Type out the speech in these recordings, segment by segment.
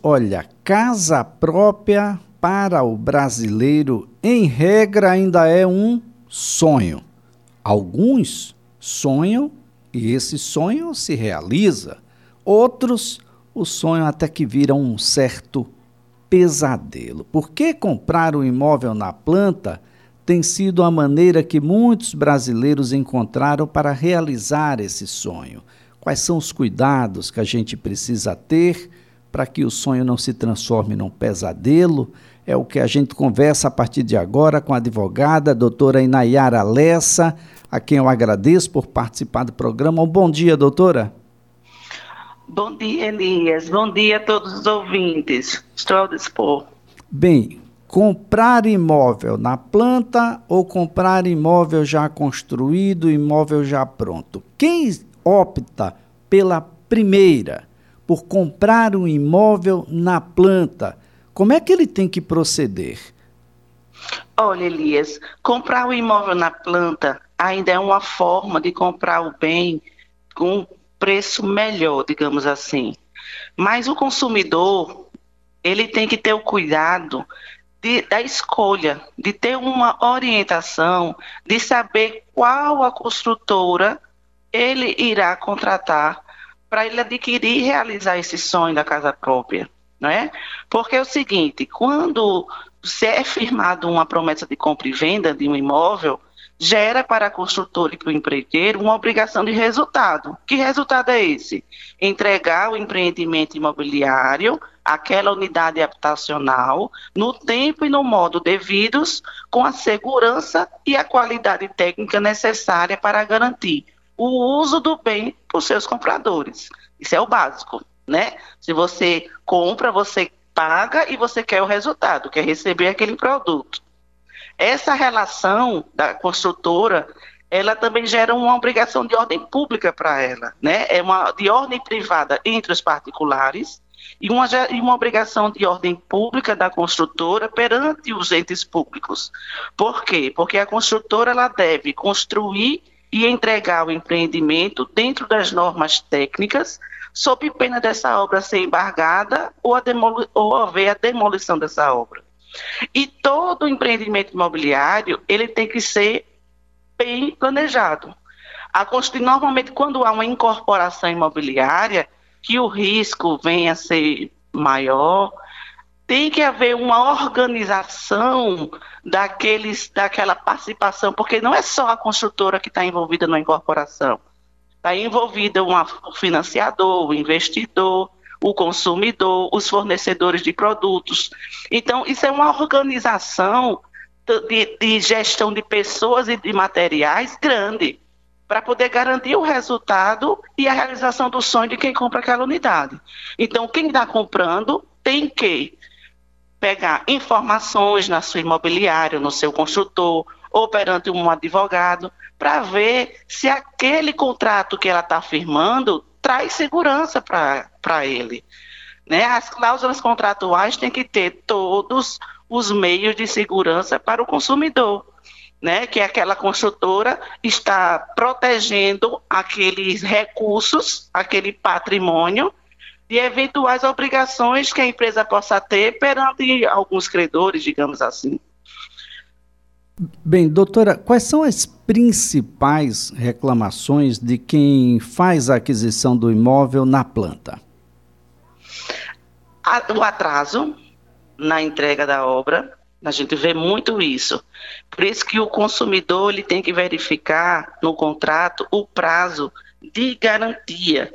Olha, casa própria para o brasileiro, em regra, ainda é um sonho. Alguns sonham e esse sonho se realiza. Outros, o sonho até que vira um certo pesadelo. Por que comprar um imóvel na planta tem sido a maneira que muitos brasileiros encontraram para realizar esse sonho? Quais são os cuidados que a gente precisa ter? Para que o sonho não se transforme num pesadelo. É o que a gente conversa a partir de agora com a advogada, a doutora Inayara Lessa, a quem eu agradeço por participar do programa. Um bom dia, doutora. Bom dia, Elias. Bom dia a todos os ouvintes. Estou ao dispor. Bem, comprar imóvel na planta ou comprar imóvel já construído, imóvel já pronto? Quem opta pela primeira? Por comprar um imóvel na planta, como é que ele tem que proceder? Olha, Elias, comprar o um imóvel na planta ainda é uma forma de comprar o bem com um preço melhor, digamos assim. Mas o consumidor, ele tem que ter o cuidado de, da escolha, de ter uma orientação, de saber qual a construtora ele irá contratar para ele adquirir e realizar esse sonho da casa própria, não é? Porque é o seguinte, quando se é firmado uma promessa de compra e venda de um imóvel, gera para a construtora e para o empreiteiro uma obrigação de resultado. Que resultado é esse? Entregar o empreendimento imobiliário, aquela unidade habitacional, no tempo e no modo devidos, com a segurança e a qualidade técnica necessária para garantir o uso do bem os seus compradores. Isso é o básico, né? Se você compra, você paga e você quer o resultado, quer receber aquele produto. Essa relação da construtora, ela também gera uma obrigação de ordem pública para ela, né? É uma de ordem privada entre os particulares e uma, e uma obrigação de ordem pública da construtora perante os entes públicos. Por quê? Porque a construtora ela deve construir e entregar o empreendimento dentro das normas técnicas, sob pena dessa obra ser embargada ou, a ou haver a demolição dessa obra. E todo empreendimento imobiliário ele tem que ser bem planejado. A normalmente, quando há uma incorporação imobiliária, que o risco venha a ser maior, tem que haver uma organização daqueles, daquela participação, porque não é só a construtora que está envolvida na incorporação. Está envolvida uma, o financiador, o investidor, o consumidor, os fornecedores de produtos. Então, isso é uma organização de, de gestão de pessoas e de materiais grande, para poder garantir o resultado e a realização do sonho de quem compra aquela unidade. Então, quem está comprando tem que pegar informações na sua imobiliária, no seu construtor, ou perante um advogado, para ver se aquele contrato que ela está firmando traz segurança para ele. Né? As cláusulas contratuais têm que ter todos os meios de segurança para o consumidor. Né, que aquela construtora está protegendo aqueles recursos, aquele patrimônio de eventuais obrigações que a empresa possa ter perante alguns credores, digamos assim. Bem, doutora, quais são as principais reclamações de quem faz a aquisição do imóvel na planta? O atraso na entrega da obra, a gente vê muito isso. Por isso que o consumidor ele tem que verificar no contrato o prazo de garantia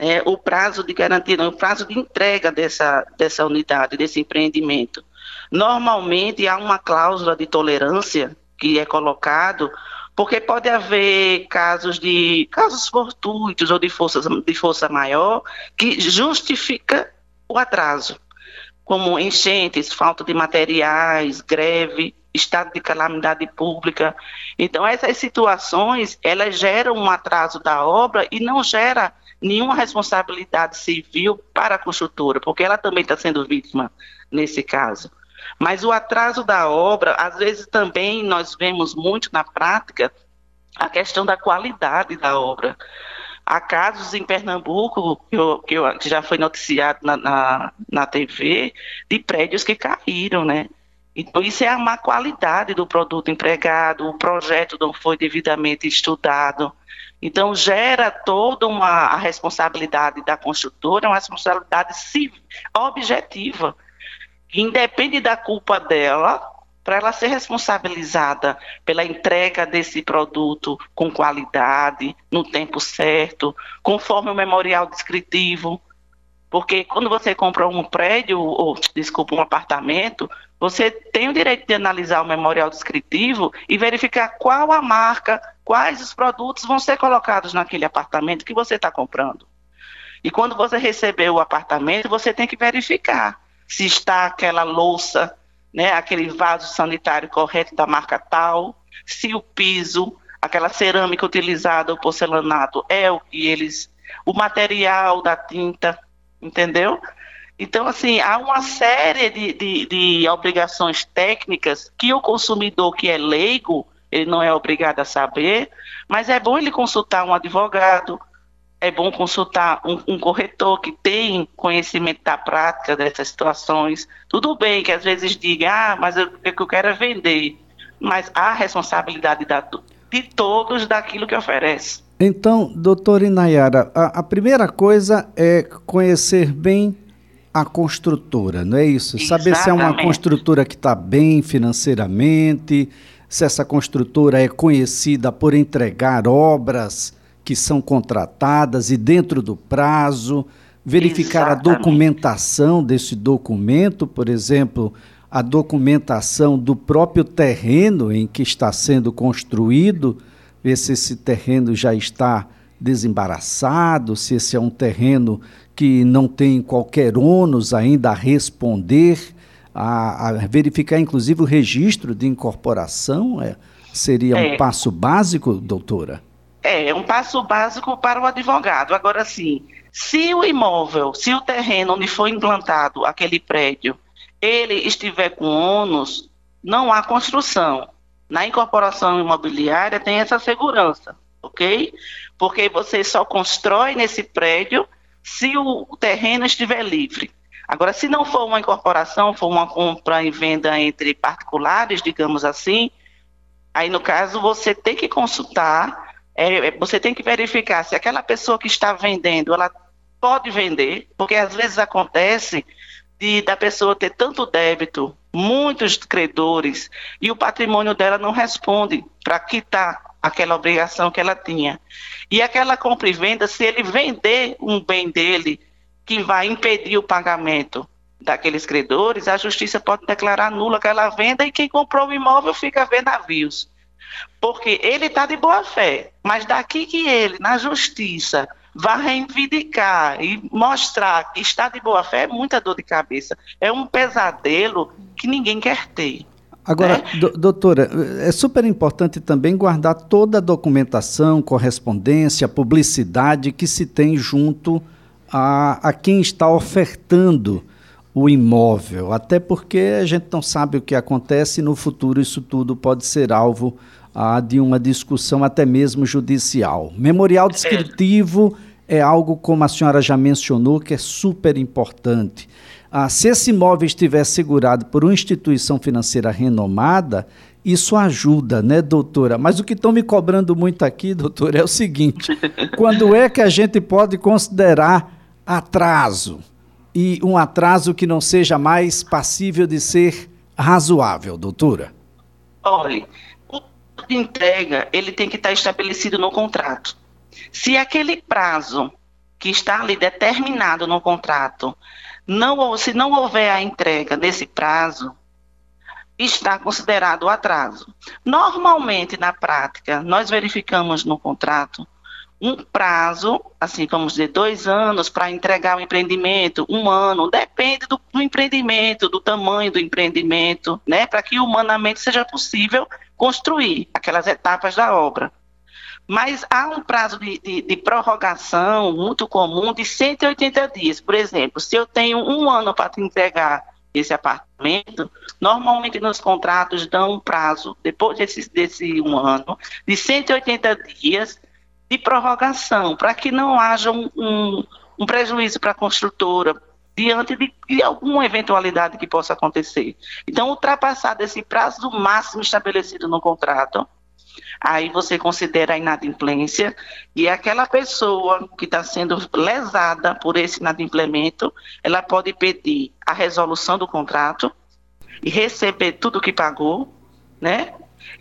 é, o prazo de garantia, não, o prazo de entrega dessa, dessa unidade, desse empreendimento. Normalmente há uma cláusula de tolerância que é colocado, porque pode haver casos de casos fortuitos ou de força, de força maior que justifica o atraso, como enchentes, falta de materiais, greve, estado de calamidade pública. Então essas situações elas geram um atraso da obra e não gera nenhuma responsabilidade civil para a construtora, porque ela também está sendo vítima nesse caso. Mas o atraso da obra, às vezes também nós vemos muito na prática a questão da qualidade da obra. Há casos em Pernambuco, que, eu, que, eu, que já foi noticiado na, na, na, TV, de prédios que caíram, né? Então, isso é a má qualidade do produto empregado, o projeto não foi devidamente estudado. Então, gera toda uma a responsabilidade da construtora, uma responsabilidade civil, objetiva. Independe da culpa dela, para ela ser responsabilizada pela entrega desse produto com qualidade, no tempo certo, conforme o memorial descritivo. Porque quando você compra um prédio, ou desculpa, um apartamento, você tem o direito de analisar o memorial descritivo e verificar qual a marca, quais os produtos vão ser colocados naquele apartamento que você está comprando. E quando você receber o apartamento, você tem que verificar se está aquela louça né, aquele vaso sanitário correto da marca tal, se o piso, aquela cerâmica utilizada, o porcelanato, é o que eles. o material da tinta, entendeu? Então, assim, há uma série de, de, de obrigações técnicas que o consumidor que é leigo, ele não é obrigado a saber, mas é bom ele consultar um advogado, é bom consultar um, um, corretor que tem conhecimento da prática dessas situações. Tudo bem que às vezes diga, ah, mas o que eu quero é vender. Mas há responsabilidade da, de todos daquilo que oferece. Então, doutora Inayara, a, a primeira coisa é conhecer bem a construtora, não é isso? Exatamente. Saber se é uma construtora que está bem financeiramente, se essa construtora é conhecida por entregar obras que são contratadas e dentro do prazo, verificar Exatamente. a documentação desse documento, por exemplo, a documentação do próprio terreno em que está sendo construído, ver se esse terreno já está desembaraçado, se esse é um terreno que não tem qualquer ônus ainda a responder, a, a verificar inclusive o registro de incorporação, é, seria é. um passo básico, doutora? É, é um passo básico para o advogado. Agora, sim, se o imóvel, se o terreno onde foi implantado aquele prédio, ele estiver com ônus, não há construção. Na incorporação imobiliária tem essa segurança, ok? Porque você só constrói nesse prédio se o terreno estiver livre. Agora, se não for uma incorporação, for uma compra e venda entre particulares, digamos assim, aí no caso você tem que consultar é, é, você tem que verificar se aquela pessoa que está vendendo, ela pode vender, porque às vezes acontece de da pessoa ter tanto débito, muitos credores, e o patrimônio dela não responde para quitar aquela obrigação que ela tinha. E aquela compra e venda, se ele vender um bem dele que vai impedir o pagamento daqueles credores, a justiça pode declarar nula aquela venda e quem comprou o imóvel fica vendo navios. Porque ele está de boa fé, mas daqui que ele, na justiça, vai reivindicar e mostrar que está de boa fé, é muita dor de cabeça. É um pesadelo que ninguém quer ter. Agora, né? do, doutora, é super importante também guardar toda a documentação, correspondência, publicidade que se tem junto a, a quem está ofertando o imóvel, até porque a gente não sabe o que acontece e no futuro isso tudo pode ser alvo ah, de uma discussão até mesmo judicial. Memorial é. descritivo é. algo, como a senhora já mencionou, que é super importante. Ah, se esse imóvel estiver segurado por uma instituição financeira renomada, isso ajuda, né, doutora? Mas o que estão me cobrando muito aqui, doutora, é o seguinte: quando é que a gente pode considerar atraso? E um atraso que não seja mais passível de ser razoável, doutora? Olhe, de entrega ele tem que estar estabelecido no contrato. Se aquele prazo que está ali determinado no contrato, não, se não houver a entrega nesse prazo, está considerado atraso. Normalmente, na prática, nós verificamos no contrato um prazo, assim, vamos dizer, dois anos para entregar o empreendimento, um ano, depende do, do empreendimento, do tamanho do empreendimento, né, para que humanamente seja possível construir aquelas etapas da obra. Mas há um prazo de, de, de, prorrogação muito comum de 180 dias. Por exemplo, se eu tenho um ano para entregar esse apartamento, normalmente nos contratos dão um prazo, depois desse, desse um ano, de 180 dias de prorrogação, para que não haja um, um, um prejuízo para a construtora diante de, de, alguma eventualidade que possa acontecer. Então, ultrapassado esse prazo máximo estabelecido no contrato, aí você considera a inadimplência e aquela pessoa que está sendo lesada por esse inadimplemento, ela pode pedir a resolução do contrato e receber tudo que pagou, né?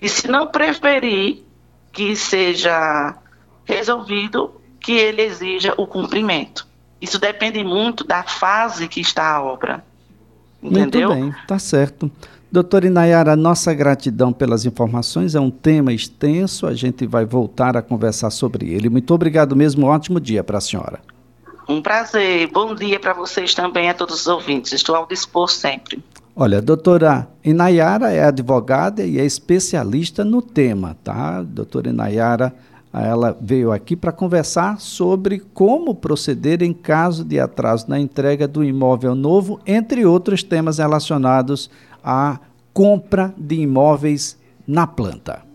E se não preferir que seja resolvido, que ele exija o cumprimento. Isso depende muito da fase que está a obra. Entendeu? Muito bem, tá certo. Doutora Inayara, nossa gratidão pelas informações. É um tema extenso, a gente vai voltar a conversar sobre ele. Muito obrigado mesmo, um ótimo dia para a senhora. Um prazer, bom dia para vocês também, a todos os ouvintes. Estou ao dispor sempre. Olha, a doutora Inayara é advogada e é especialista no tema, tá? Doutora Inayara, ela veio aqui para conversar sobre como proceder em caso de atraso na entrega do imóvel novo, entre outros temas relacionados à compra de imóveis na planta.